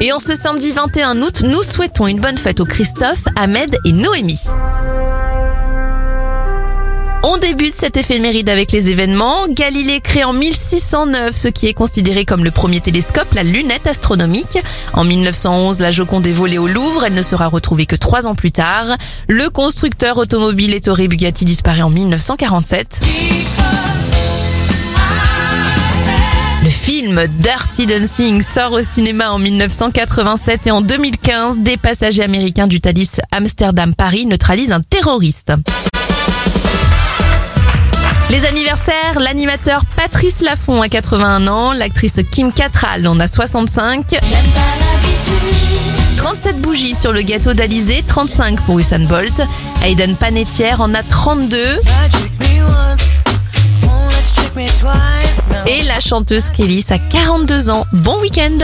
Et en ce samedi 21 août, nous souhaitons une bonne fête aux Christophe, Ahmed et Noémie. On débute cette éphéméride avec les événements. Galilée crée en 1609 ce qui est considéré comme le premier télescope, la lunette astronomique. En 1911, la Joconde est volée au Louvre. Elle ne sera retrouvée que trois ans plus tard. Le constructeur automobile Ettore Bugatti disparaît en 1947. Film Dirty Dancing sort au cinéma en 1987 et en 2015, des passagers américains du Thalys Amsterdam-Paris neutralisent un terroriste. Les anniversaires, l'animateur Patrice Laffont a 81 ans, l'actrice Kim Cattrall en a 65. 37 bougies sur le gâteau d'Alizé, 35 pour Usain Bolt. Aiden Panettiere en a 32. Et la chanteuse Kelly a 42 ans. Bon week-end.